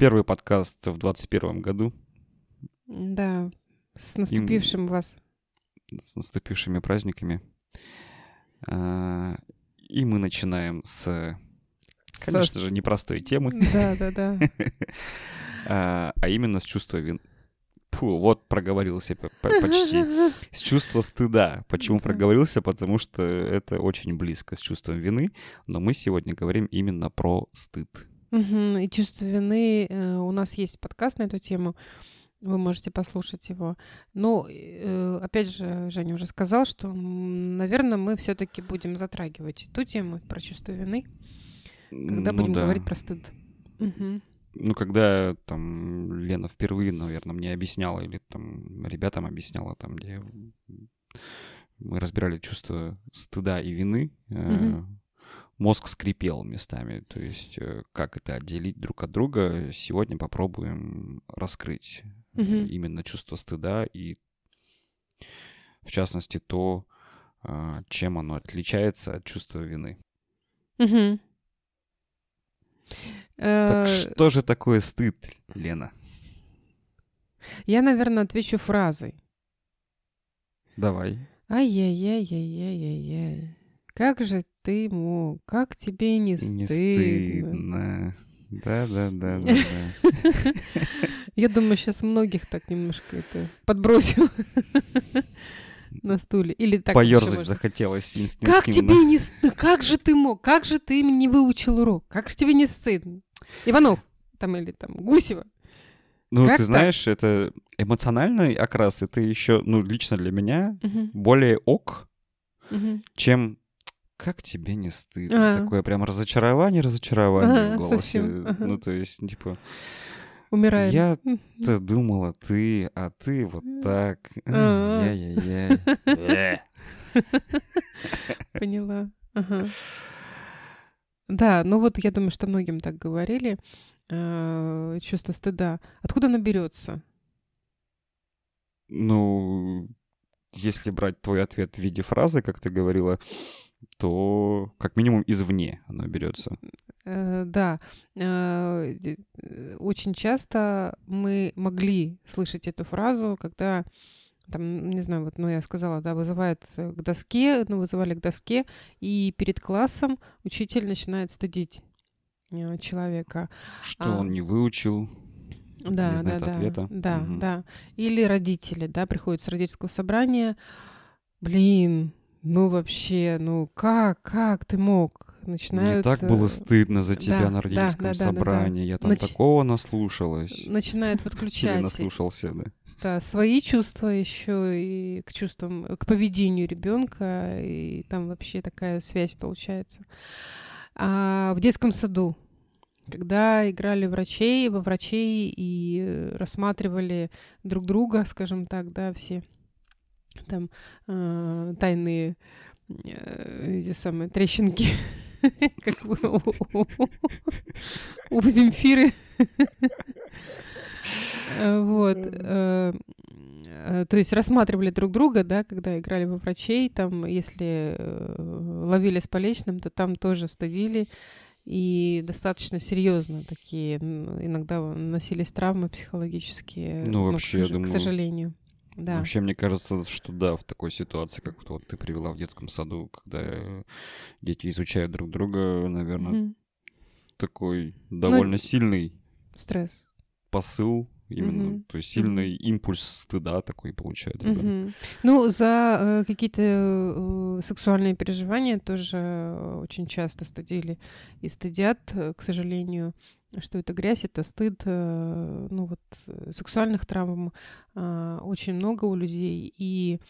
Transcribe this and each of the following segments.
Первый подкаст в 2021 году. Да, с наступившим вас. С наступившими праздниками. А, И мы начинаем с, конечно же, непростой темы. Да, да, да. А а именно с чувства вины. Фу, вот проговорился почти. С чувства стыда. Почему Да. проговорился? Потому что это очень близко с чувством вины. Но мы сегодня говорим именно про стыд. Мгм, И чувство вины. э, У нас есть подкаст на эту тему. Вы можете послушать его. Ну, э, опять же, Женя уже сказал, что, наверное, мы все-таки будем затрагивать ту тему про чувство вины, когда Ну будем да. говорить про стыд. Мгм. Ну, когда там Лена впервые, наверное, мне объясняла, или там ребятам объясняла, там, где мы разбирали чувство стыда и вины, Мгм. Мозг скрипел местами. То есть, э, как это отделить друг от друга, сегодня попробуем раскрыть Мгм. именно чувство стыда и, в частности, то, а, чем оно отличается от чувства вины. Мгм. Так Э, что же такое стыд, Лена? Я, наверное, отвечу фразой. Давай. Ай-яй-яй-яй-яй-яй. Как же ты мог? Как тебе не Не стыдно? стыдно. Да, да, да, да, да. Я думаю, сейчас многих так немножко это подбросил на стуле. Или так можно. захотелось Как инстинктивно. тебе не стыдно? Как же ты мог? Как же ты не выучил урок? Как же тебе не стыдно? Иванов там или там Гусева. Ну, Как ты так? знаешь, это эмоциональный окрас, это еще, ну, лично для меня Мгм, более ок, мгм. чем как тебе не стыдно. Ага. Такое прям разочарование, разочарование Ага, в голосе. ага. Ну, то есть, типа, Умираем. Я Мгм. ты думала ты, а ты вот так. А. Яй-яй-яй. Э. Поняла. Ага. Да, ну вот я думаю, что многим так говорили. э, Чувство стыда. Откуда оно берется? Ну, если брать твой ответ в виде фразы, как ты говорила, то как минимум извне оно берется. Э, Да, э, э, очень часто мы могли слышать эту фразу, когда там, не знаю, вот, ну, я сказала, да, вызывают э, к доске, ну, вызывали к доске, и перед классом учитель начинает стыдить человека. Что А. он не выучил, Да, не знает да, ответа. Да, Мгм. да. Или родители, да, приходят с родительского собрания. Блин, ну вообще, ну как, как ты мог? Начинают... Мне так было э, стыдно за тебя да, на да, родительском да, да, да, да. собрании. Я там Нач- такого наслушалась. Начинают Или подключать наслушался, да. да, свои чувства еще и к чувствам, к поведению ребенка, и там вообще такая связь получается. А в детском саду, когда играли врачей, во врачей и э, рассматривали друг друга, скажем так, да, все там э, тайные э, эти самые трещинки, как у- Земфиры. Э, Вот. э, э, То есть рассматривали друг друга, да, когда играли во врачей, там, если ловили с поличным, то там тоже стыдили. И достаточно серьезно такие иногда носились травмы психологические. Ну, к вообще, я сож- к думаю, сожалению. Да. Вообще, мне кажется, что да, в такой ситуации, как вот ты привела в детском саду, когда дети изучают друг друга, наверное, Мгм. такой довольно сильный Стресс. посыл именно, Мгм. то есть сильный импульс стыда такой получает ребенок. Мгм. Ну, за э, какие-то э, сексуальные переживания тоже э, очень часто стыдили и стыдят, э, к сожалению, что это грязь, это стыд. э, Ну вот э, сексуальных травм а, очень много у людей, и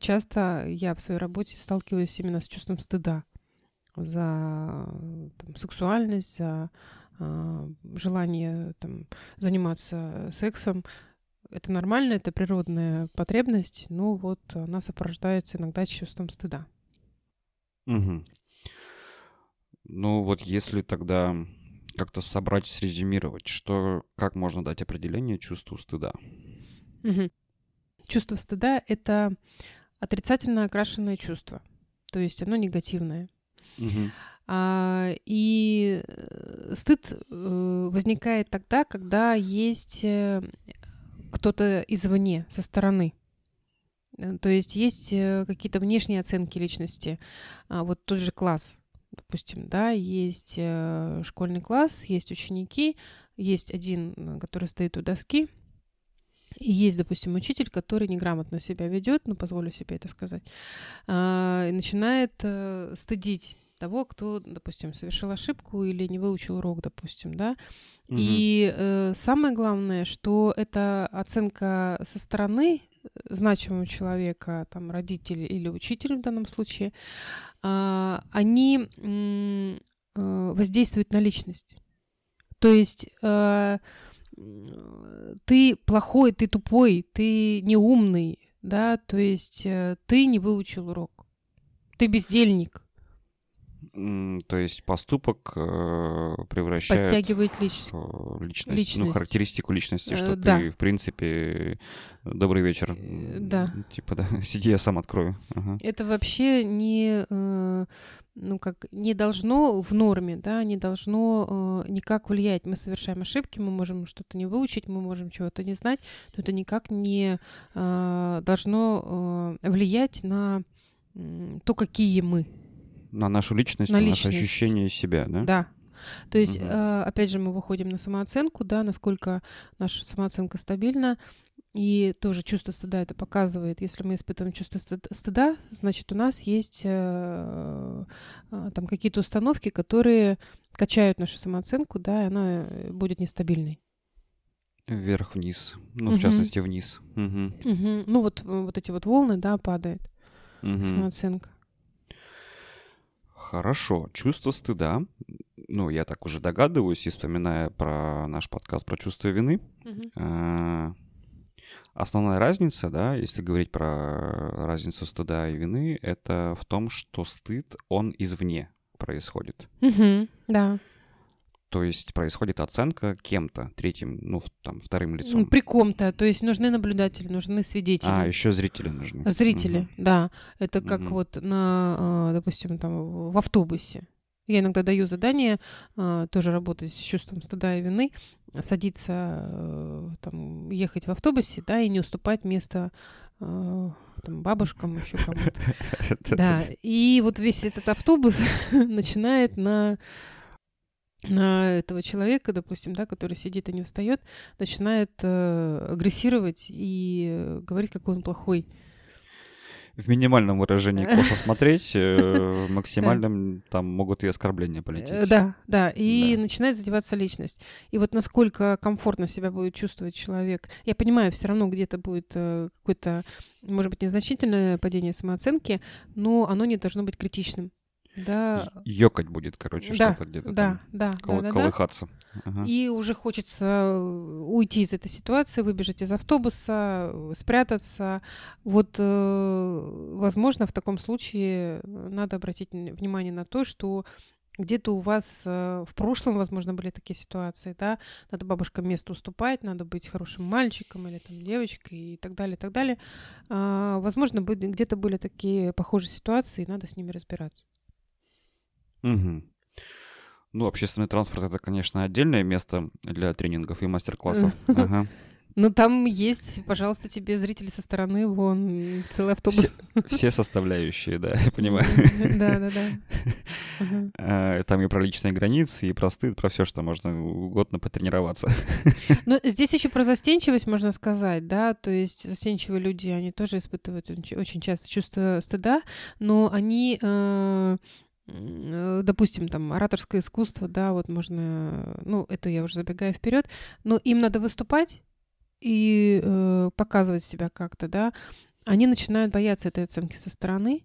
часто я в своей работе сталкиваюсь именно с чувством стыда за э, там, сексуальность, за желание там, заниматься сексом. Это нормально, это природная потребность, но вот она сопровождается иногда чувством стыда. Мгм. Ну вот если тогда как-то собрать, срезюмировать, что, как можно дать определение чувству стыда? Мгм. Чувство стыда — это отрицательно окрашенное чувство, то есть оно негативное. Мгм. А, и э, стыд э, возникает тогда, когда есть э, кто-то извне, со стороны. Э, то есть есть какие-то внешние оценки личности. А, вот тот же класс, допустим, да, есть школьный класс, есть ученики, есть один, который стоит у доски, и есть, допустим, учитель, который неграмотно себя ведет, ну, позволю себе это сказать, а, и начинает стыдить того, кто, допустим, совершил ошибку или не выучил урок, допустим, да. Угу. И э, самое главное, что эта оценка со стороны значимого человека, там, родитель или учитель в данном случае, а, они э, воздействуют на личность. То есть э, ты плохой, ты тупой, ты неумный, да, то есть э, ты не выучил урок, ты бездельник, то есть поступок э, превращает Подтягивает лич... личность, личность, ну, характеристику личности, что э, ты, да. в принципе, добрый вечер. Э, да. Типа, да, сиди, я сам открою. Ага. Это вообще не, э, ну, как, не должно в норме, да, не должно э, никак влиять. Мы совершаем ошибки, мы можем что-то не выучить, мы можем чего-то не знать, но это никак не э, должно э, влиять на то, какие мы на нашу личность, на, на наше ощущение себя, да? Да. То есть, угу. э, опять же, мы выходим на самооценку, да, насколько наша самооценка стабильна, и тоже чувство стыда это показывает. Если мы испытываем чувство стыда, значит, у нас есть э, э, там какие-то установки, которые качают нашу самооценку, да, и она будет нестабильной. Вверх-вниз, ну, угу. в частности, вниз. Угу. Угу. Ну, вот, вот эти вот волны, да, падает угу. самооценка. Хорошо. Чувство стыда. Ну, я так уже догадываюсь, и вспоминая про наш подкаст про чувство вины. Угу. Основная разница, да, если говорить про разницу стыда и вины, это в том, что стыд, он извне происходит. Угу, да. То есть происходит оценка кем-то, третьим, ну, там, вторым лицом. При ком-то. То есть нужны наблюдатели, нужны свидетели. А, еще зрители нужны. Зрители, угу. да. Это как угу. вот на, а, допустим, там, в автобусе. Я иногда даю задание а, тоже работать с чувством стыда и вины, садиться, э, там, ехать в автобусе, да, и не уступать место э, там, бабушкам, еще кому-то. Да, и вот весь этот автобус начинает на на этого человека, допустим, да, который сидит и не встает, начинает э, агрессировать и говорить, какой он плохой. В минимальном выражении косо смотреть, э, в максимальном там могут и оскорбления полететь. Э, да, да, и да. начинает задеваться личность. И вот насколько комфортно себя будет чувствовать человек. Я понимаю, все равно где-то будет э, какое-то, может быть, незначительное падение самооценки, но оно не должно быть критичным. Да. Ёкать будет, короче, да, что-то где-то да, там. Да, кол- да, колыхаться. Ага. И уже хочется уйти из этой ситуации, выбежать из автобуса, спрятаться. Вот, э, возможно, в таком случае надо обратить внимание на то, что где-то у вас э, в прошлом, возможно, были такие ситуации, да, надо бабушкам место уступать, надо быть хорошим мальчиком или там девочкой и так далее, и так далее. А, возможно, где-то были такие похожие ситуации, и надо с ними разбираться. Угу. Ну, общественный транспорт это, конечно, отдельное место для тренингов и мастер-классов. Ага. Ну, там есть, пожалуйста, тебе зрители со стороны, вон, целый автобус. Все, все составляющие, да, я понимаю. Да, да, да. Там и про личные границы, и про стыд, про все, что можно угодно потренироваться. Ну, здесь еще про застенчивость можно сказать, да, то есть застенчивые люди, они тоже испытывают очень часто чувство стыда, но они Э, допустим, там, ораторское искусство, да, вот можно, ну, это я уже забегаю вперед, но им надо выступать и э, показывать себя как-то, да, они начинают бояться этой оценки со стороны,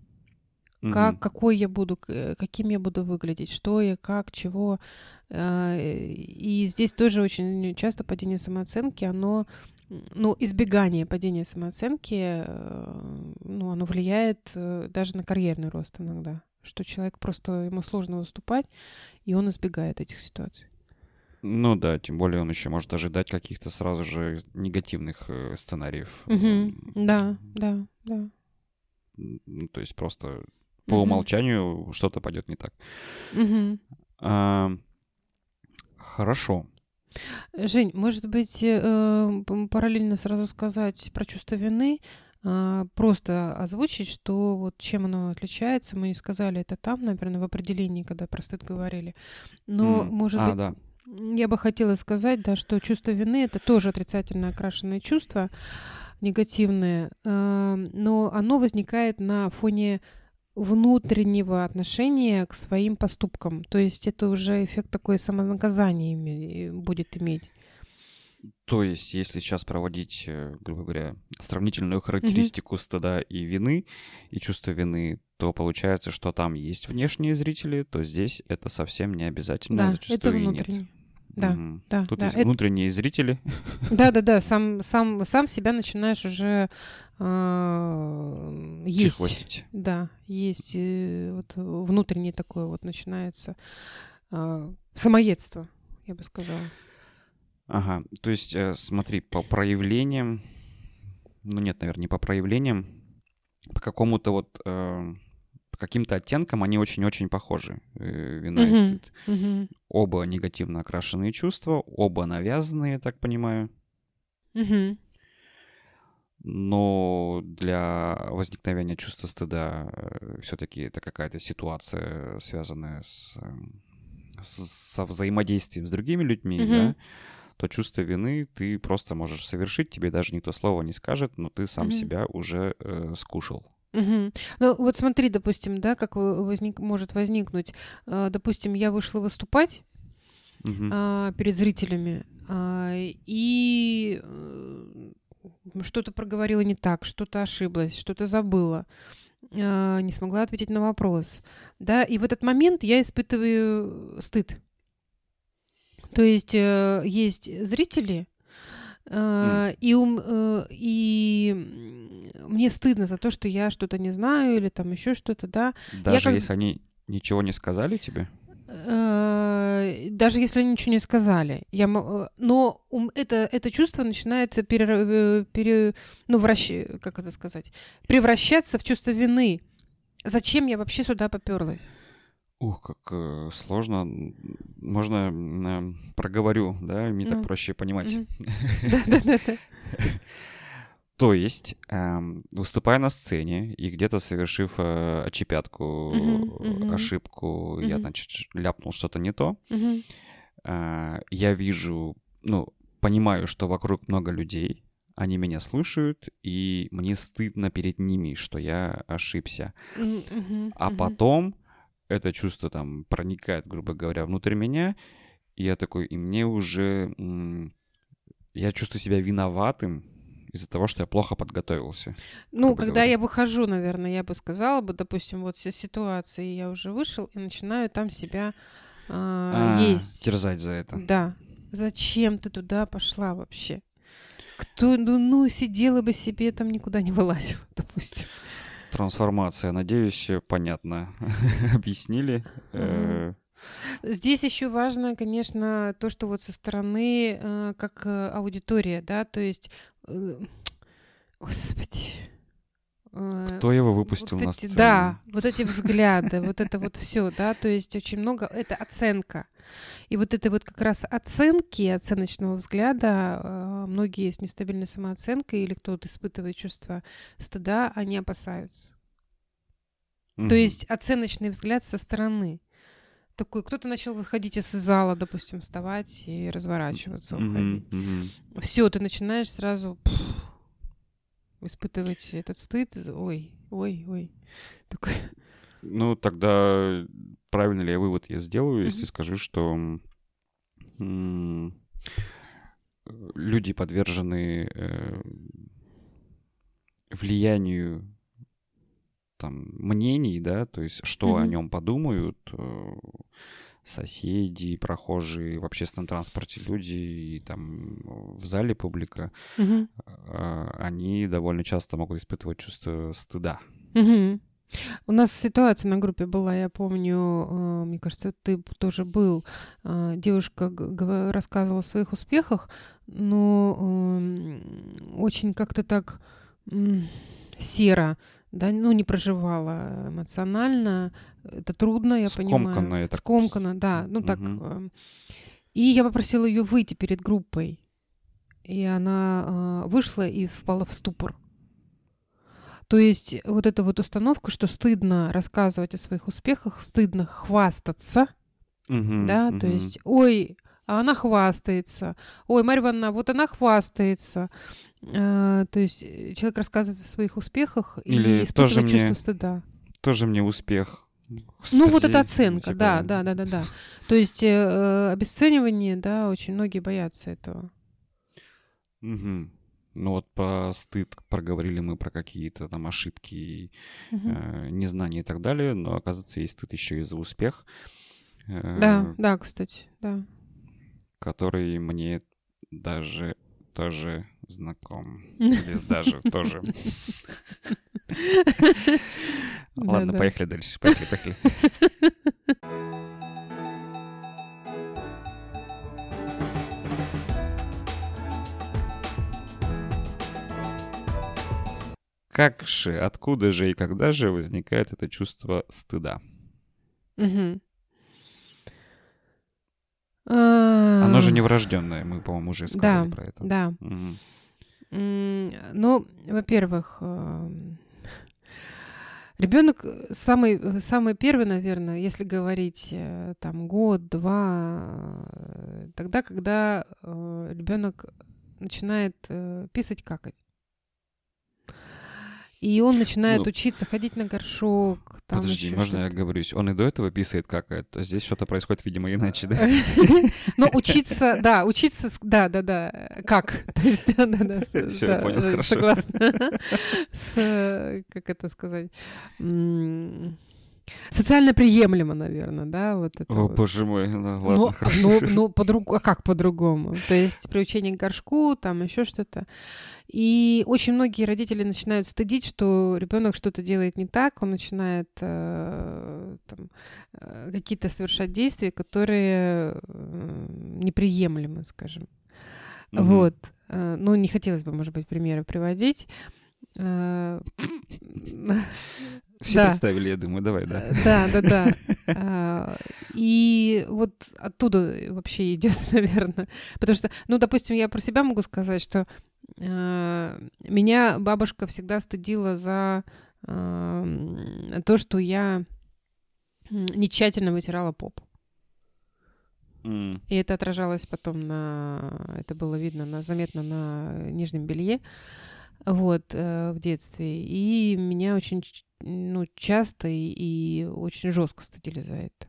как, какой я буду, каким я буду выглядеть, что я, как, чего. Э, и здесь тоже очень часто падение самооценки, оно, ну, избегание падения самооценки, э, ну, оно влияет даже на карьерный рост иногда что человек просто ему сложно выступать, и он избегает этих ситуаций. Ну да, тем более он еще может ожидать каких-то сразу же негативных э, сценариев. Угу. Да, да, да. Ну, то есть просто по угу. умолчанию что-то пойдет не так. Угу. А, Хорошо. Жень, может быть, э, параллельно сразу сказать про чувство вины, просто озвучить, что вот чем оно отличается. Мы не сказали это там, наверное, в определении, когда про стыд говорили. Но, mm. может а, быть, да. я бы хотела сказать, да, что чувство вины это тоже отрицательно окрашенное чувство, негативное, а, но оно возникает на фоне внутреннего отношения к своим поступкам. То есть это уже эффект такой самонаказания будет иметь. То есть, если сейчас проводить, э, грубо говоря, сравнительную характеристику mm-hmm. стыда и вины, и чувства вины, то получается, что там есть внешние зрители, то здесь это совсем не обязательно, да, зачастую это внутренние. нет. Да, mm да. Тут да, есть это... внутренние зрители. Да, да, да. Сам, сам, сам себя начинаешь уже э, есть. Чехвостить. Да, есть э, вот внутреннее такое вот начинается э, самоедство, я бы сказала. Ага, то есть, э, смотри, по проявлениям, ну нет, наверное, не по проявлениям, по какому-то вот, э, по каким-то оттенкам они очень-очень похожи, э, вина и стыд. Uh-huh. Оба негативно окрашенные чувства, оба навязанные, я так понимаю. Uh-huh. Но для возникновения чувства стыда все-таки это какая-то ситуация, связанная с, эм, с, со взаимодействием с другими людьми, да, то чувство вины ты просто можешь совершить, тебе даже никто слова не скажет, но ты сам mm-hmm. себя уже э, скушал. Угу. Ну вот смотри, допустим, да, как возник, может возникнуть. Э, допустим, я вышла выступать угу. э, перед зрителями э, и что-то проговорила не так, что-то ошиблась, что-то забыла, э, не смогла ответить на вопрос, да, и в этот момент я испытываю стыд. То есть э, есть зрители, mm. и, ум, э, и мне стыдно за то, что я что-то не знаю или там еще что-то, да. Даже я если они ничего не сказали тебе? Даже если они ничего не сказали. Я, но это, это чувство начинает пере, пере, ну, вращ, как это сказать, превращаться в чувство вины. Зачем я вообще сюда поперлась? Ух, как э, сложно. Можно э, проговорю, да, мне ну. так проще понимать. Да-да-да. То есть, эм, выступая на сцене и где-то совершив э, очепятку, ошибку, я, значит, ляпнул что-то не то, э, я вижу, ну, понимаю, что вокруг много людей, они меня слушают, и мне стыдно перед ними, что я ошибся. А потом это чувство там проникает, грубо говоря, внутрь меня, и я такой, и мне уже... Я чувствую себя виноватым из-за того, что я плохо подготовился. Ну, когда говоря. я выхожу, наверное, я бы сказала бы, допустим, вот все ситуации, я уже вышел и начинаю там себя э, а, есть. Терзать за это. Да. Зачем ты туда пошла вообще? Кто, ну, ну, сидела бы себе, там никуда не вылазила, допустим трансформация. Надеюсь, понятно объяснили. Э, Здесь еще важно, конечно, то, что вот со стороны э, как э, аудитория, да, то есть, господи. Кто его выпустил вот на эти, Да, вот эти взгляды, вот это вот все, да, то есть очень много, это оценка. И вот это вот как раз оценки, оценочного взгляда, многие с нестабильной самооценкой или кто-то испытывает чувство стыда, они опасаются. Mm-hmm. То есть оценочный взгляд со стороны. Такой, кто-то начал выходить из зала, допустим, вставать и разворачиваться, уходить. Mm-hmm. Mm-hmm. Все, ты начинаешь сразу пфф, испытывать этот стыд. Ой, ой, ой. Такой. Ну, тогда правильно ли я вывод я сделаю, mm-hmm. если скажу, что люди подвержены э, влиянию там мнений, да, то есть что mm-hmm. о нем подумают э, соседи, прохожие в общественном транспорте люди и там в зале публика, mm-hmm. они довольно часто могут испытывать чувство стыда. Mm-hmm. У нас ситуация на группе была, я помню, э, мне кажется, ты тоже был. Девушка рассказывала о своих успехах, но эм, очень как-то так серо да, ну, не проживала эмоционально. Это трудно, я Скомканно, понимаю. Я так... Скомканно, да. Ну, так... Угу. И я попросила ее выйти перед группой. И она э, вышла и впала в ступор. То есть вот эта вот установка, что стыдно рассказывать о своих успехах, стыдно хвастаться, Мгм, да, то мгм. есть, ой, а она хвастается, ой, Марья Ивановна, вот она хвастается. А, то есть э, человек рассказывает о своих успехах Или и испытывает тоже чувство мне стыда. Тоже мне успех. Ну, вот Господи, эта оценка, типа, да, да, да, да, да. То есть э, э, обесценивание, да, очень многие боятся этого. мгм. Ну вот про стыд проговорили мы про какие-то там ошибки, Мгм. э, незнания и так далее, но оказывается есть стыд еще и за успех, э, Да, да, кстати, да. Который мне даже тоже знаком. Или даже тоже. Ладно, поехали дальше. Поехали, поехали. Как же, откуда же и когда же возникает это чувство стыда? Мгм. А, Оно же не врожденное, мы, по-моему, уже сказали Да, про это. Да. М, Ну, во-первых, ребенок самый, э, самый первый, наверное, если говорить э, там год, два, э, тогда, когда ребенок начинает э, писать, какать. И он начинает Ну, учиться ходить на горшок. Там Подожди, можно я оговорюсь? Он и до этого писает какает, а здесь что-то происходит, видимо, иначе, да? Ну, учиться, да, учиться, да, да, да, как? То есть, да, да, да, с- Всё, я да, понял, э, хорошо. Согласна. С, э, как это сказать, социально приемлемо, наверное, да, вот это О, вот. боже мой, ну Ну, ладно, хорошо. ну, ну, по-другому, а как по-другому? То есть приучение к горшку, там еще что-то. И очень многие родители начинают стыдить, что ребенок что-то делает не так, он начинает э, там, э, какие-то совершать действия, которые э, неприемлемы, скажем. Мгм. Вот. Э, Ну, не хотелось бы, может быть, примеры приводить. Э, Все да. представили, я думаю, давай, да. Э, Да, да, да. А, И вот оттуда вообще идет, наверное. Потому что, ну, допустим, я про себя могу сказать, что меня бабушка всегда стыдила за то, что я не тщательно вытирала попу. М, И это отражалось потом на... Это было видно на, заметно на нижнем белье. Вот, э, в детстве. И меня очень, ну, часто и, и очень жестко стыдили за это.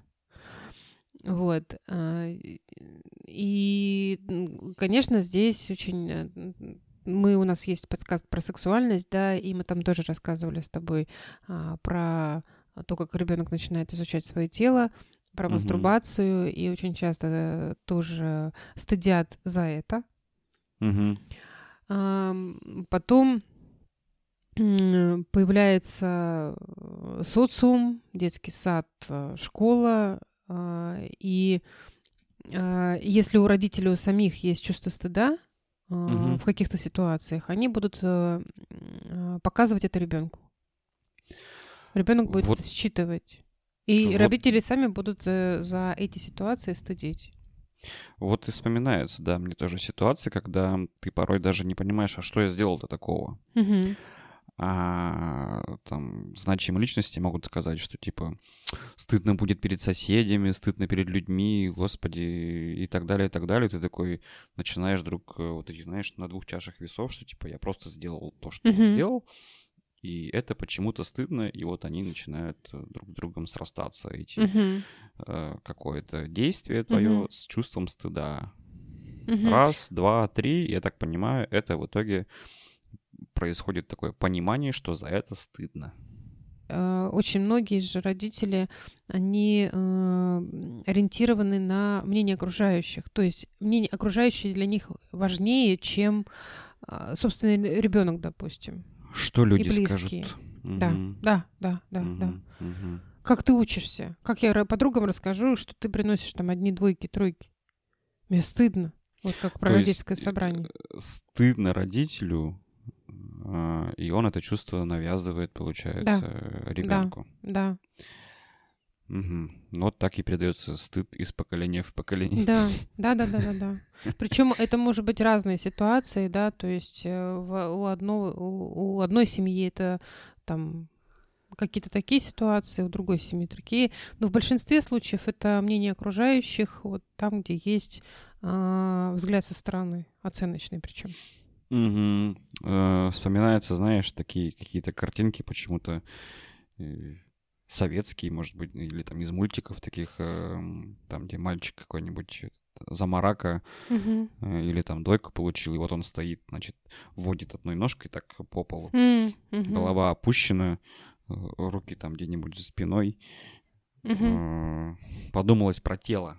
Вот. а, и- конечно, здесь очень... э, Мы, у нас есть подсказ про сексуальность, да, и мы там тоже рассказывали с тобой а, про то, как ребенок начинает изучать свое тело, про Мгм. мастурбацию, и очень часто э, тоже стыдят за это. мгм. Потом появляется э, социум, детский сад, э, школа. а, И а, если у родителей у самих есть чувство стыда Мгм. в каких-то ситуациях, они будут э, показывать это ребенку. Ребенок будет Вот- это считывать. И вот- родители сами будут за эти ситуации стыдить. Вот и вспоминаются, да, мне тоже ситуации, когда ты порой даже не понимаешь, а что я сделал-то такого. А там значимые личности могут сказать, что типа стыдно будет перед соседями, стыдно перед людьми, господи, и так далее, и так далее. Ты такой начинаешь вдруг э, вот эти, знаешь, на двух чашах весов, что типа я просто сделал то, что Мгм. сделал, и это почему-то стыдно, и вот они начинают э, друг с другом срастаться, эти Мгм. э, какое-то действие твое Мгм. с чувством стыда. Мгм. Раз, два, три, я так понимаю, это в итоге происходит такое понимание, что за это стыдно. Э, Очень многие же родители, они э, ориентированы на мнение окружающих. То есть мнение окружающие для них важнее, чем, э, собственно, ребенок, допустим. Что люди близкие. скажут? Да, Мгм. да, да, да, да. Мгм. Мгм. Как ты учишься? Как я подругам расскажу, что ты приносишь там одни двойки, тройки? Мне стыдно. Вот как про То родительское собрание. э, Стыдно родителю, а, и он это чувство навязывает, получается, ребенку. Да. Угу. Вот так и передается стыд из поколения в поколение. Да, да, да, да, да, да. Причем это может быть разные ситуации, да, то есть э, у, одного, у, одной семьи это там какие-то такие ситуации, у другой семьи такие. Но в большинстве случаев это мнение окружающих, вот там, где есть э, взгляд со стороны, оценочный причем. Угу. Э, вспоминаются, знаешь, такие какие-то картинки почему-то советские, может быть, или там из мультиков таких, э, там, где мальчик какой-нибудь за марака Мгм. э, или там дойку получил, и вот он стоит, значит, вводит одной ножкой так по полу, мгм. голова опущена, э, руки там где-нибудь за спиной. Э, Подумалось про тело,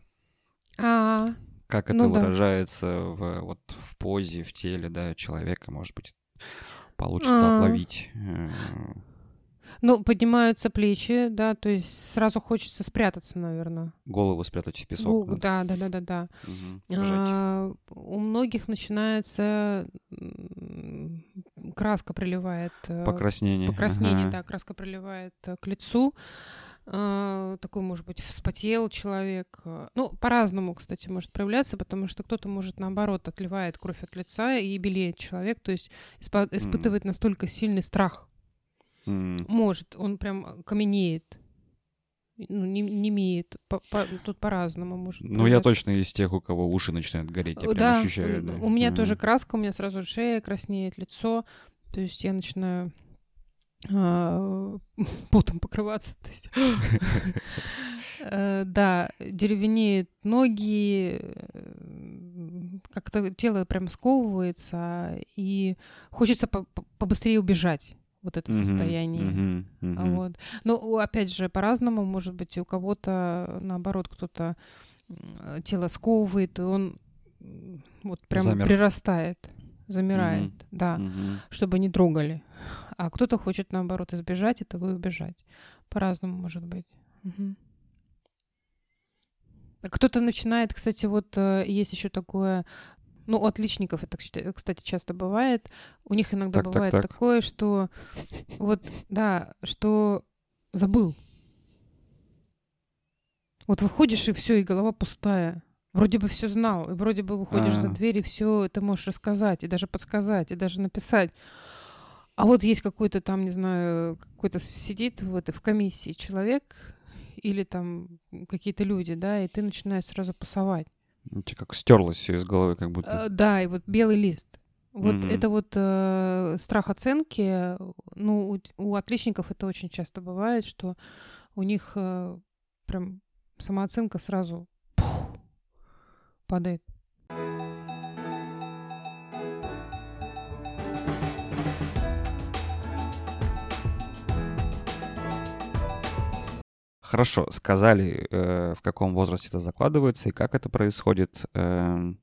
А, как это Ну да. выражается в, вот, в позе, в теле, да, человека, может быть, получится А. отловить. Ну, поднимаются плечи, да, то есть сразу хочется спрятаться, наверное. Голову спрятать в песок. да. да, да, да, да, да. Вжать. А, у многих начинается краска приливает. э, Покраснение. Покраснение, ага. да, краска приливает э, к лицу. А, Такой, может быть, вспотел человек. Ну, по-разному, кстати, может проявляться, потому что кто-то может, наоборот, отливает кровь от лица и белеет человек, то есть испытывает настолько сильный страх. М. Может, он прям каменеет. Ну, не, не имеет. По- по- тут по-разному может Ну, я точно из тех, у кого уши начинают гореть. Я Э, прям да, ощущаю. м, да. у меня тоже Ага. краска, у меня сразу шея краснеет, лицо. То есть я начинаю а, потом покрываться. то есть. Э, Да, деревенеют ноги, э, как-то тело прям сковывается, и хочется по- по- побыстрее убежать. Вот это Мгм, состояние. А мгм. Вот. Но у- опять же, по-разному, может быть, у кого-то, наоборот, кто-то тело сковывает, и он вот прям Замер. прирастает, замирает, да, Мгм. чтобы не трогали. А кто-то хочет, наоборот, избежать этого и убежать. По-разному может быть. А Кто-то начинает, кстати, вот э, есть еще такое, ну, у отличников это, кстати, часто бывает. У них иногда Так, так, бывает так. такое, что вот, да, что забыл. Вот выходишь, и все, и голова пустая. Вроде бы все знал, и вроде бы выходишь за А. дверь, и все ты можешь рассказать, и даже подсказать, и даже написать. А вот есть какой-то там, не знаю, какой-то сидит в этой в комиссии человек или там какие-то люди, да, и ты начинаешь сразу пасовать. У тебя как стерлось все из головы, как будто. Э, Да, и вот белый лист. Вот Мгм. это вот э, страх оценки. Ну, у, у отличников это очень часто бывает, что у них э, прям самооценка сразу пух, падает. Хорошо, сказали, э, в каком возрасте это закладывается и как это происходит. Эм,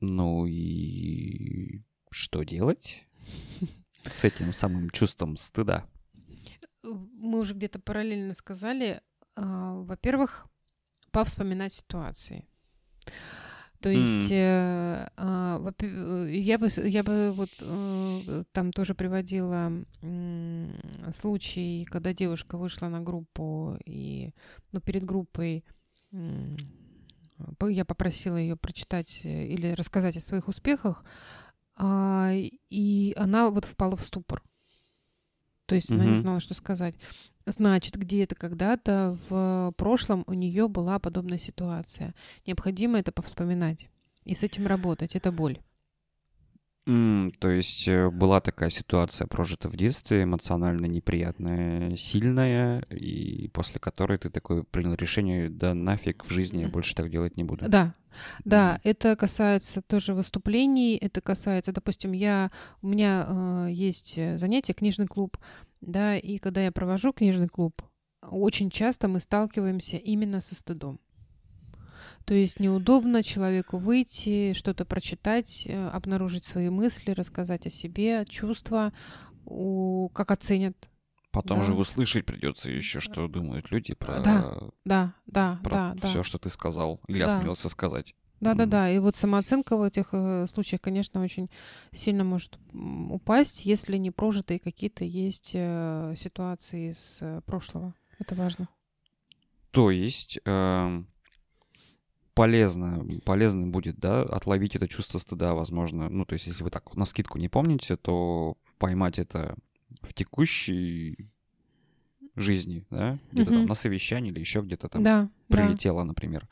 Ну и что делать с этим самым чувством стыда? Мы уже где-то параллельно сказали, а, во-первых, повспоминать ситуации. То есть М. э, э, я бы, я бы вот э, там тоже приводила м, случай, когда девушка вышла на группу и, ну, перед группой я попросила ее прочитать э, или рассказать о своих успехах, а, и она вот впала в ступор. То есть она не знала, что сказать. Значит, где-то когда-то в прошлом у нее была подобная ситуация. Необходимо это повспоминать и с этим работать. Это боль. М, То есть э, была такая ситуация прожита в детстве, эмоционально неприятная, сильная, и после которой ты такой принял решение, да нафиг в жизни я больше так делать не буду. Да, да, это касается тоже выступлений, это касается, допустим, я, у меня э, есть э, занятие, книжный клуб, да, и когда я провожу книжный клуб, очень часто мы сталкиваемся именно со стыдом. То есть неудобно человеку выйти, что-то прочитать, э, обнаружить свои мысли, рассказать о себе, чувства, у, как оценят. Потом Да. же услышать придется еще, что думают люди про, Да, Да, да, про да, да. все, что ты сказал или Да. осмелился сказать. Да, да, да. И вот самооценка в этих э, случаях, конечно, очень сильно может упасть, если не прожитые какие-то есть э, ситуации из прошлого. Это важно. То есть э, полезно, полезно будет, да, отловить это чувство стыда, возможно. Ну, то есть, если вы так на скидку не помните, то поймать это в текущей жизни, да, где-то Мгм. там на совещании или еще где-то там Да, да. прилетело, например.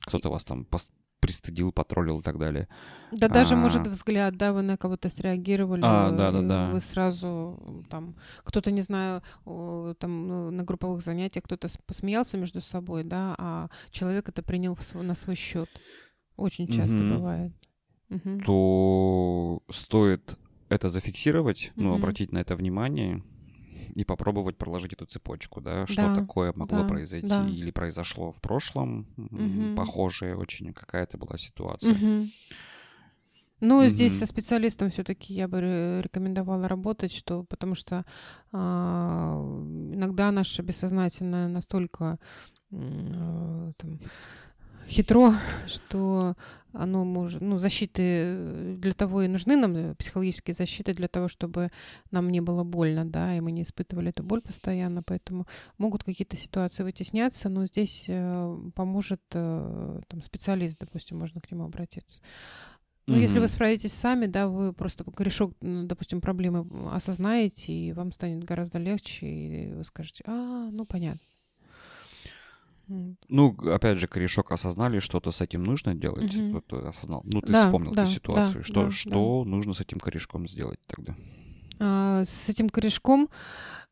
Кто-то вас там пос- пристыдил, потроллил и так далее. Да даже, может, А. взгляд, да, вы на кого-то среагировали, А, э, да-да-да. вы сразу там, кто-то, не знаю, там ну, на групповых занятиях кто-то посмеялся между собой, да, а человек это принял на свой счет. Очень часто Мгм. бывает. Мгм. То стоит это зафиксировать, ну, Мгм. обратить на это внимание и попробовать проложить эту цепочку, да, что Да, такое могло да, произойти да. или произошло в прошлом, Мгм. похожая очень какая-то была ситуация. Мгм. Ну, здесь Мгм. со специалистом все-таки я бы ре- рекомендовала работать, что, потому что а, иногда наше бессознательное настолько а, там, хитро, что оно может, ну, защиты э, для того и нужны нам, э, психологические защиты, для того, чтобы нам не было больно, да, и мы не испытывали эту боль постоянно, поэтому могут какие-то ситуации вытесняться, но здесь э, поможет э, там специалист, допустим, можно к нему обратиться. Ну, если вы справитесь сами, да, вы просто корешок, допустим, проблемы осознаете, и вам станет гораздо легче, и вы скажете, а, ну, понятно. Ну, опять же, корешок осознали, что-то с этим нужно делать. Мгм. Кто-то осознал. Ну, ты Да, вспомнил да, эту ситуацию. да, что да, что нужно с этим корешком сделать тогда? а, с этим корешком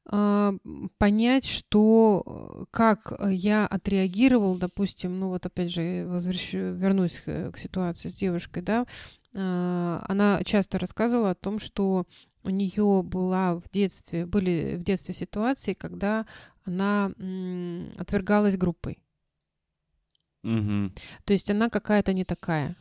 а, понять, что э, как э, я отреагировал, допустим, ну вот опять же возвращу, вернусь к, к ситуации с девушкой, да, а, она часто рассказывала о том, что у нее была в детстве, были в детстве ситуации, когда она м, отвергалась группой. Мгм. То есть она какая-то не такая.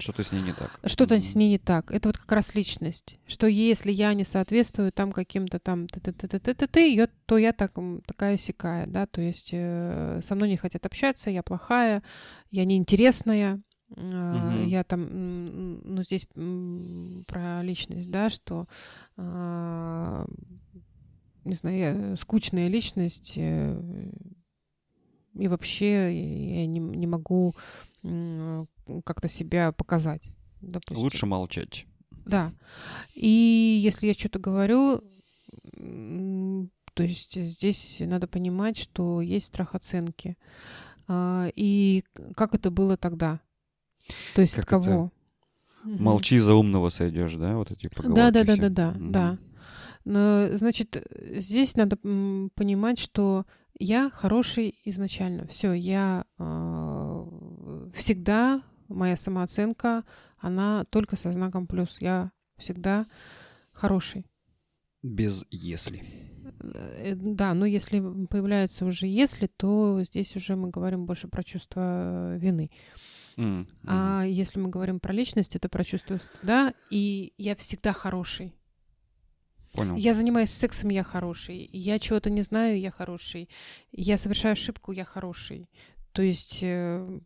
Что-то с ней не так. Что-то Мгм. с ней не так. Это вот как раз личность. Что если я не соответствую там каким-то там т т т т т т т её- то я так, такая сякая, да, то есть э, со мной не хотят общаться, я плохая, я неинтересная, Мгм. я там, ну здесь про личность, да, что а, не знаю, я скучная личность э, и вообще я не, не могу как-то себя показать. Допустим. Лучше молчать. Да. И если я что-то говорю, то есть здесь надо понимать, что есть страх оценки. А, И как это было тогда? То есть от Как это? кого? Мгм. Молчи, за умного сойдешь, да? Вот эти поговорки Да, да, да, все. да, да, Мгм. да. Но, значит, здесь надо понимать, что я хороший изначально. Все, я э, всегда моя самооценка, она только со знаком плюс. Я всегда хороший. Без если. Э, Да, но если появляется уже если, то здесь уже мы говорим больше про чувство вины. М, мгм. А если мы говорим про личность, это про чувство стыда. И я всегда хороший. Понял. Я занимаюсь сексом, я хороший. Я чего-то не знаю, я хороший. Я совершаю ошибку, я хороший. То есть э,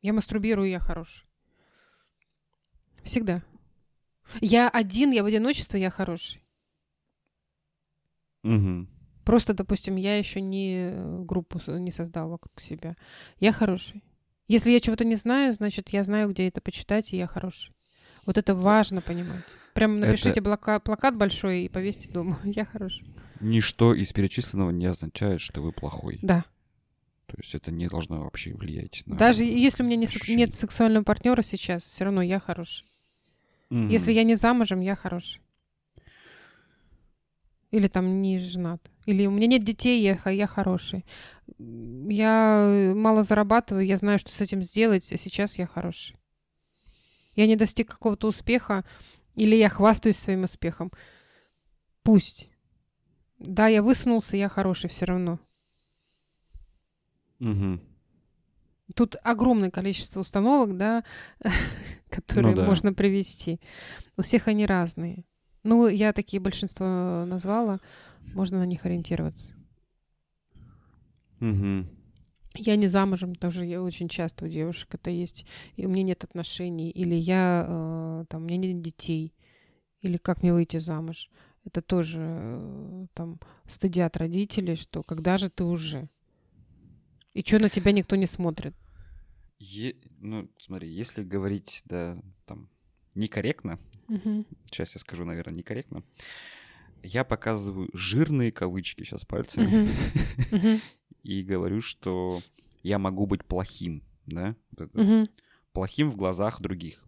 я мастурбирую, я хороший. Всегда. Я один, я в одиночестве, я хороший. Мгм. Просто, допустим, я еще не э, группу не создал вокруг себя. Я хороший. Если я чего-то не знаю, значит, я знаю, где это почитать, и я хороший. Вот это важно понимать. Прям напишите блока- плакат большой и повесьте дома. Я хороший. Ничто из перечисленного не означает, что вы плохой. Да. То есть это не должно вообще влиять на... Даже если у меня не сек- нет сексуального партнера сейчас, все равно я хороший. Мгм. Если я не замужем, я хороший. Или там не женат. Или у меня нет детей, я, я хороший. Я э, мало зарабатываю, я знаю, что с этим сделать, а сейчас я хороший. Я не достиг какого-то успеха, или я хвастаюсь своим успехом. Пусть. Да, я высунулся, я хороший все равно. Мгм. Тут огромное количество установок, да, которые Ну да. можно привести. У всех они разные. Ну, я такие большинство назвала, можно на них ориентироваться. Мгм. Я не замужем, тоже я очень часто у девушек это есть. И у меня нет отношений, или я, э, там, у меня нет детей, или как мне выйти замуж. Это тоже э, там стыдят родители, что когда же ты уже? И что на тебя никто не смотрит? Е... Ну, смотри, если говорить, да, некорректно, Мгм. сейчас я скажу, наверное, некорректно, я показываю жирные кавычки сейчас пальцами. Мгм. и говорю, что я могу быть плохим, да? Мгм. Плохим в глазах других.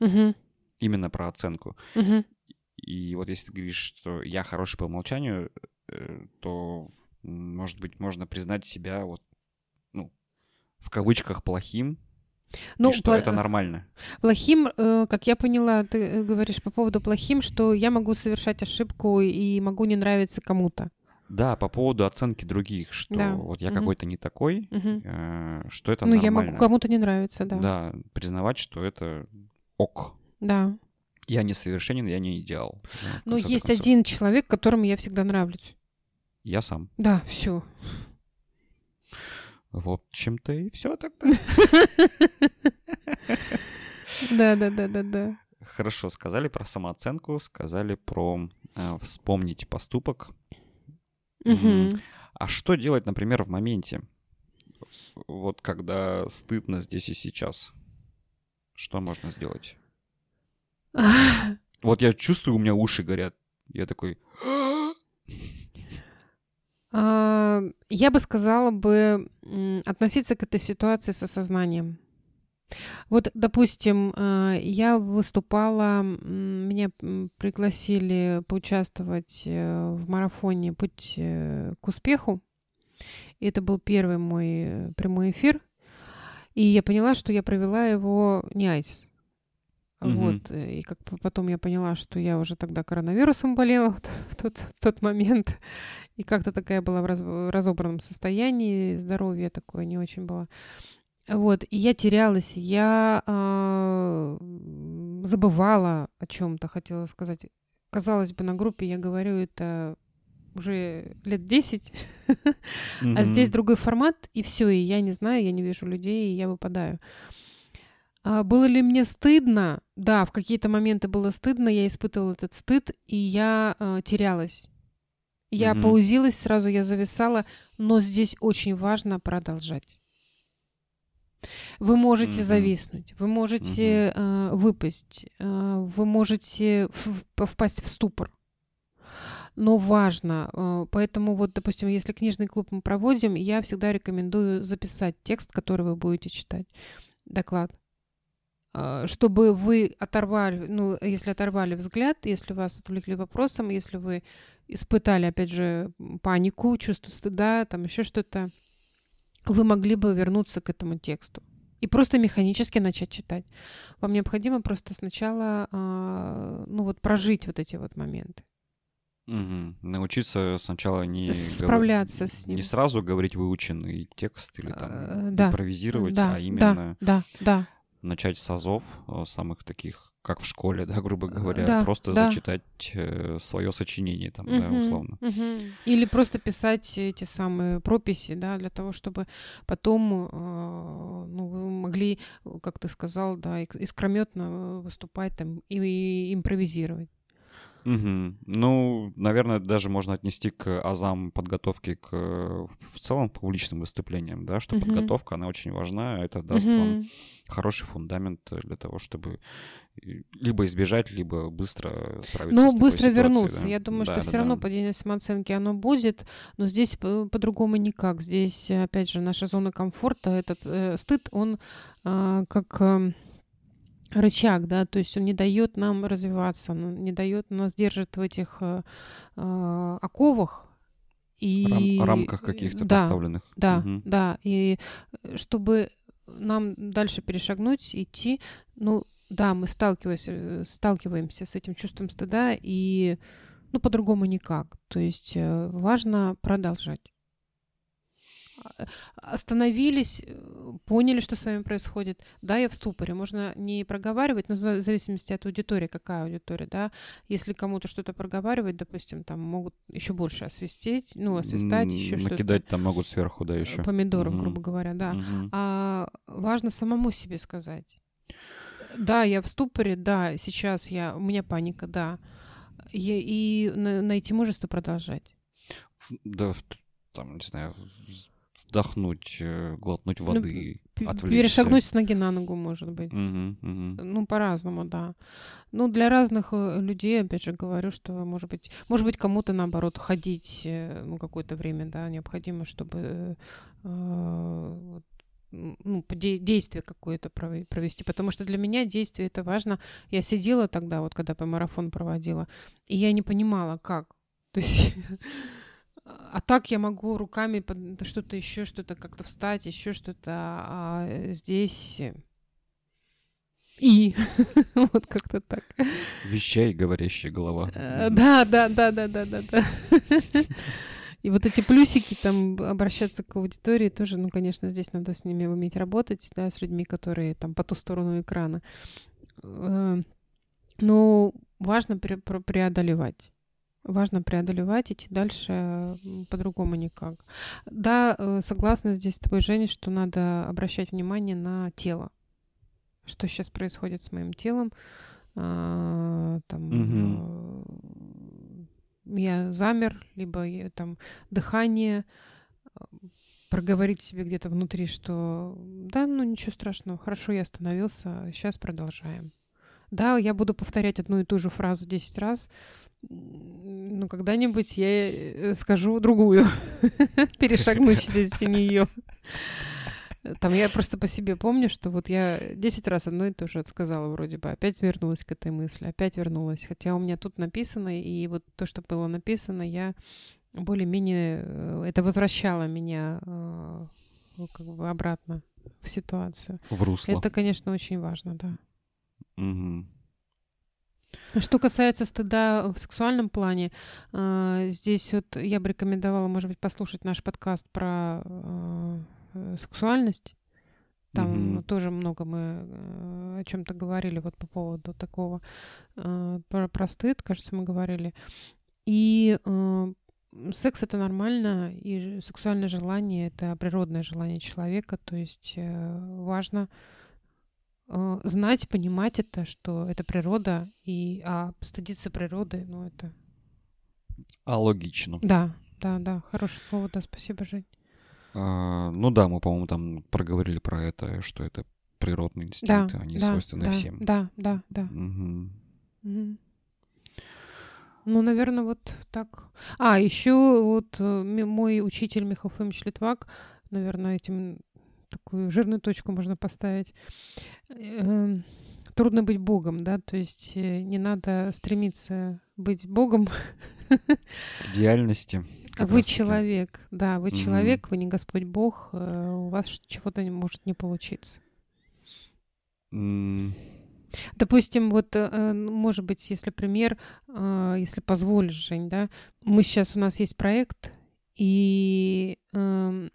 Мгм. Именно про оценку. Мгм. И вот если ты говоришь, что я хороший по умолчанию, э, то, может быть, можно признать себя вот, ну, в кавычках плохим, Ну, и что пла- это нормально. Плохим, э, как я поняла, ты э, говоришь по поводу плохим, что я могу совершать ошибку и могу не нравиться кому-то. Да, по поводу оценки других, что Да. вот я Мгм. какой-то не такой, Мгм. э, что это Ну, я нормально. могу кому-то не нравиться, да. Да, признавать, что это ок. Да. Я несовершенен, я не идеал. Ну, есть один человек, которому я всегда нравлюсь. Я сам. Да, все. В общем-то и все тогда. Да, да, да, да, да. Хорошо, сказали про самооценку, сказали про э, вспомнить поступок. А что делать, например, в моменте? Вот когда стыдно здесь и сейчас. Что можно сделать? Вот я чувствую, у меня уши горят. Я такой... А, Я бы сказала бы относиться к этой ситуации с осознанием. Вот, допустим, а, я выступала, меня пригласили поучаствовать э, в марафоне «Путь э, к успеху». И это был первый мой э, прямой эфир. И я поняла, что я провела его не айс. Мгм. Вот. И как потом я поняла, что я уже тогда коронавирусом болела вот в тот, в тот момент. И как-то такая была в раз- разобранном состоянии, здоровье такое не очень было. Вот, и я терялась, я м, забывала о чем-то, хотела сказать. Казалось бы, на группе я говорю это уже лет 10, а здесь другой формат, и все, и я не знаю, я не вижу людей, и я выпадаю. А было ли мне стыдно? Да, в какие-то моменты было стыдно, я испытывала этот стыд, и я а, терялась. Я Мгм. паузилась, сразу я зависала, но здесь очень важно продолжать. Вы можете Мгм. зависнуть, вы можете э, выпасть, э, вы можете в- впасть в ступор. Но важно, э, поэтому вот, допустим, если книжный клуб мы проводим, я всегда рекомендую записать текст, который вы будете читать, доклад, чтобы вы оторвали, ну, если оторвали взгляд, если вас отвлекли вопросом, если вы испытали, опять же, панику, чувство стыда, там еще что-то, вы могли бы вернуться к этому тексту и просто механически начать читать. Вам необходимо просто сначала, а, ну вот, прожить вот эти вот моменты. Мгм. Научиться сначала не... гов- Справляться с ним. Не сразу говорить выученный текст или там да. импровизировать, да, а именно да, да, начать с азов, э, самых таких, как в школе, да, грубо говоря, да, просто да. зачитать свое сочинение там, да. да, условно. мгм. Или просто писать эти самые прописи, да, для того, чтобы потом, э, ну, вы могли, как ты сказал, да, искрометно выступать там и, и импровизировать. Мгм. Ну, наверное, даже можно отнести к азам подготовки к э, в целом публичным выступлениям, да, что Мгм. подготовка, она очень важна, это даст вам Мгм. хороший фундамент э, для того, чтобы э, либо избежать, либо быстро справиться Ну, с быстро ситуацией, вернуться. да. Я думаю, Да, что да, все равно да. падение самооценки оно будет, но здесь по- по-другому никак. Здесь, э, опять же, наша зона комфорта, этот э, стыд, он а, как эм, рычаг, да, то есть он не дает нам развиваться, он не дает нас держит в этих э, а, оковах. И... Рам- рамках каких-то да, поставленных. Да, Мгм. да. И э, чтобы нам дальше перешагнуть, идти, ну да, мы сталкиваемся, э, сталкиваемся с этим чувством стыда, и ну по-другому никак. То есть э, важно продолжать. Остановились, э, поняли, что с вами происходит. Да, я в ступоре. Можно не проговаривать, но в зависимости от аудитории, какая аудитория, да. Если кому-то что-то проговаривать, допустим, там могут еще больше освистеть, ну, освистать, еще что-то. Накидать там могут сверху, да, еще. Помидоров, грубо говоря, да. А важно самому себе сказать. Да, я в ступоре, да, сейчас я, у меня паника, да. и, и найти мужество продолжать. Да, там, не знаю, вдохнуть, э, глотнуть ну, воды, ну, отвлечься. Перешагнуть с ноги на ногу, может быть. Угу, угу. Ну, по-разному, да. Ну, для разных э, людей, опять же, говорю, что, может быть, может быть, кому-то, наоборот, ходить, э, ну, какое-то время, да, необходимо, чтобы э, ну, действие какое-то провести, потому что для меня действие это важно. Я сидела тогда, вот когда по марафон проводила, и я не понимала, как. То есть А так я могу руками что-то еще, что-то как-то встать, еще что-то. А здесь и вот как-то так. Вещай, говорящая голова. Э, да, да, да, да, да, да, да. И вот эти плюсики, там, обращаться к аудитории тоже, ну, конечно, здесь надо с ними уметь работать, да, с людьми, которые там по ту сторону экрана. Э, но важно преодолевать важно преодолевать, идти дальше по-другому никак. Да, э, согласна здесь с тобой, Женя, что надо обращать внимание на тело. Что сейчас происходит с моим телом. А, там, угу. я замер, либо я, там дыхание, проговорить себе где-то внутри, что да, ну ничего страшного, хорошо, я остановился, сейчас продолжаем. Да, я буду повторять одну и ту же фразу 10 раз, ну, когда-нибудь я э, скажу другую, перешагну через нее. Там я просто по себе помню, что вот я 10 раз одно и то же сказала вроде бы, опять вернулась к этой мысли, опять вернулась. Хотя у меня тут написано, и вот то, что было написано, я более-менее... Э, это возвращало меня э, как бы обратно в ситуацию. В русло. Это, конечно, очень важно, да. Угу. Что касается стыда в сексуальном плане, э, здесь вот я бы рекомендовала, может быть, послушать наш подкаст про э, сексуальность. Там mm-hmm. тоже много мы э, о чем-то говорили вот по поводу такого про, про стыд, кажется, мы говорили. И секс это нормально, и сексуальное желание это природное желание человека, то есть важно э, знать, понимать это, что это природа, и а стыдиться природы, ну это... А логично. Да, да, да, хорошее слово, да, спасибо, Жень. А, ну да, мы, по-моему, там проговорили про это, что это природные инстинкты, да, они да, свойственны да, всем. Да, да, да. Угу. Угу. Ну, наверное, вот так. А, еще вот э, мой учитель Михаил Фомич Литвак, наверное, этим такую жирную точку можно поставить. Эм, трудно быть Богом, да, то есть э, не надо стремиться быть Богом. К идеальности. Вы человек, да, вы человек, вы не Господь Бог, э, у вас чего-то может не получиться. Допустим, вот, э, может быть, если пример, если позволишь, Жень, да, мы сейчас, у нас есть проект, и эм,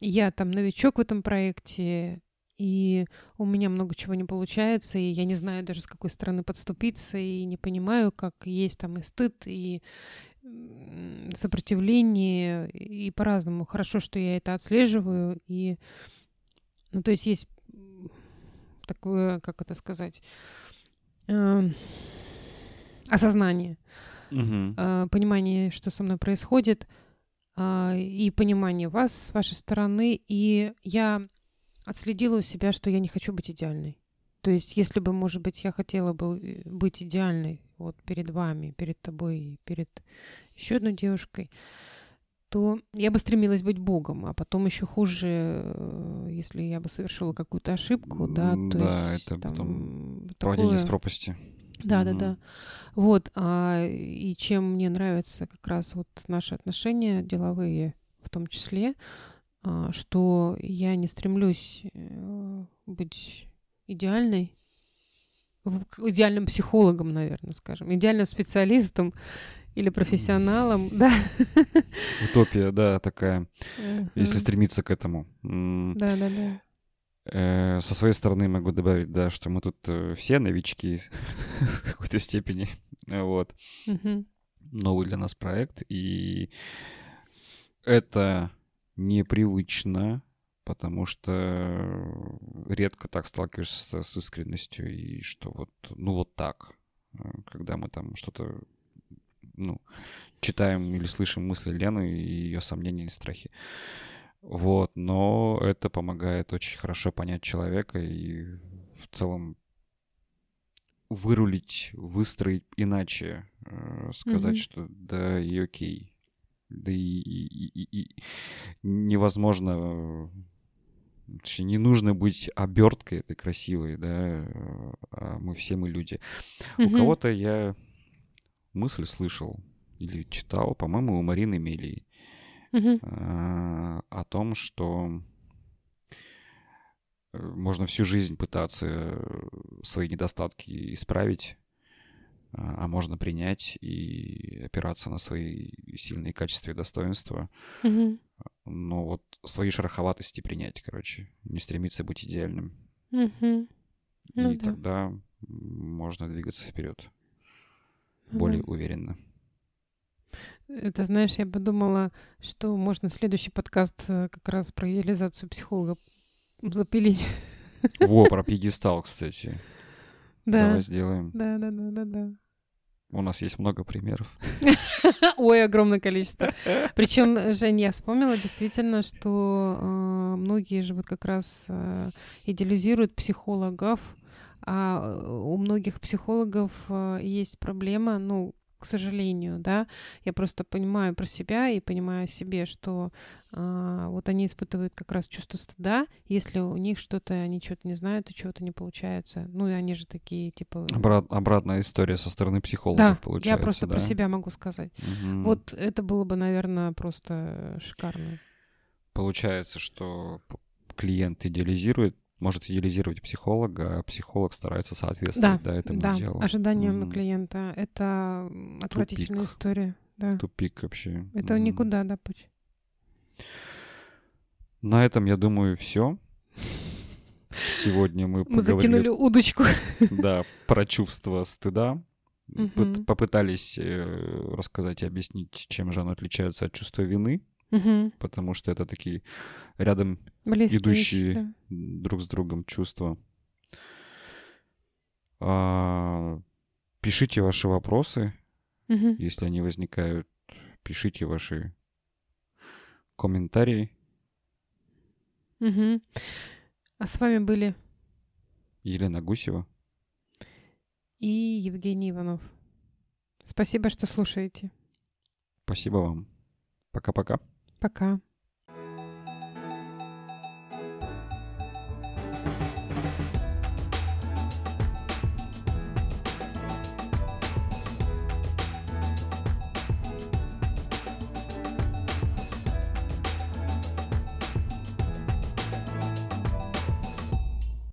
я там новичок в этом проекте, и у меня много чего не получается, и я не знаю даже с какой стороны подступиться, и не понимаю, как есть там и стыд, и сопротивление, и по-разному. Хорошо, что я это отслеживаю, и, ну, то есть есть такое, как это сказать, э, осознание, угу. э, понимание, что со мной происходит — и понимание вас с вашей стороны. И я отследила у себя, что я не хочу быть идеальной. То есть, если бы, может быть, я хотела бы э, быть идеальной вот перед вами, перед тобой, перед еще одной девушкой, то я бы стремилась быть Богом, а потом еще хуже, э, если я бы совершила какую-то ошибку, да, то да, есть, это там, потом такое... с пропасти. Да, да, да. Вот. А, и чем мне нравятся как раз вот наши отношения деловые в том числе, а, что я не стремлюсь э, быть идеальной, идеальным психологом, наверное, скажем, идеальным специалистом или профессионалом, да. Утопия, да, такая, если стремиться к этому. Да, да, да. Э, со своей стороны могу добавить, да, что мы тут э, все новички в какой-то степени. Вот. Новый для нас проект. И это непривычно, потому что редко так сталкиваешься с искренностью, и что вот, ну вот так, э, когда мы там что-то ну, читаем или слышим мысли Лены и ее сомнения и страхи. Вот, но это помогает очень хорошо понять человека и в целом вырулить, выстроить иначе, э, сказать, mm-hmm. что да и окей, да и, и, и, и невозможно, точнее, не нужно быть оберткой этой красивой, да, а мы все мы люди. Mm-hmm. У кого-то я мысль слышал или читал, по-моему, у Марины Мелии mm-hmm. о том, что э, можно всю жизнь пытаться э, свои недостатки исправить, а, а можно принять и опираться на свои сильные качества и достоинства. Но вот свои шероховатости принять, короче, не стремиться быть идеальным. Mm-hmm. Ну, и да. тогда можно двигаться вперед более Да. уверенно. Это, знаешь, я подумала, что можно следующий подкаст э, как раз про реализацию психолога запилить. Во, про пьедестал, кстати. Да, Давай сделаем. да, да, да, да, да. У нас есть много примеров. Ой, огромное количество. Причем, Жень, я вспомнила действительно, что э, многие же вот как раз э, идеализируют психологов, а э, у многих психологов э, есть проблема, ну, к сожалению, да, я просто понимаю про себя и понимаю о себе, что э, вот они испытывают как раз чувство стыда, если у них что-то, они что-то не знают и чего-то не получается. Ну, и они же такие, типа... Обрат- обратная история со стороны психологов, Да, получается, я просто да? про себя могу сказать. Мгм. Вот это было бы, наверное, просто шикарно. Получается, что клиент идеализирует, может идеализировать психолога, а психолог старается соответствовать да, этому да, делу. ожиданиям Мгм. клиента. Это отвратительная Тупик. история. Да. Тупик вообще. Это Мгм. никуда, да, путь. На этом, я думаю, все. Сегодня мы Мы поговорили закинули удочку. да, про чувство стыда. Попытались э, рассказать и объяснить, чем же оно отличается от чувства вины, Мгм. потому что это такие рядом Близкие идущие да. друг с другом чувства. А, Пишите ваши вопросы, Мгм. если они возникают. Пишите ваши комментарии. Мгм. А с вами были Елена Гусева. и Евгений Иванов. Спасибо, что слушаете. Спасибо вам. Пока-пока. Пока.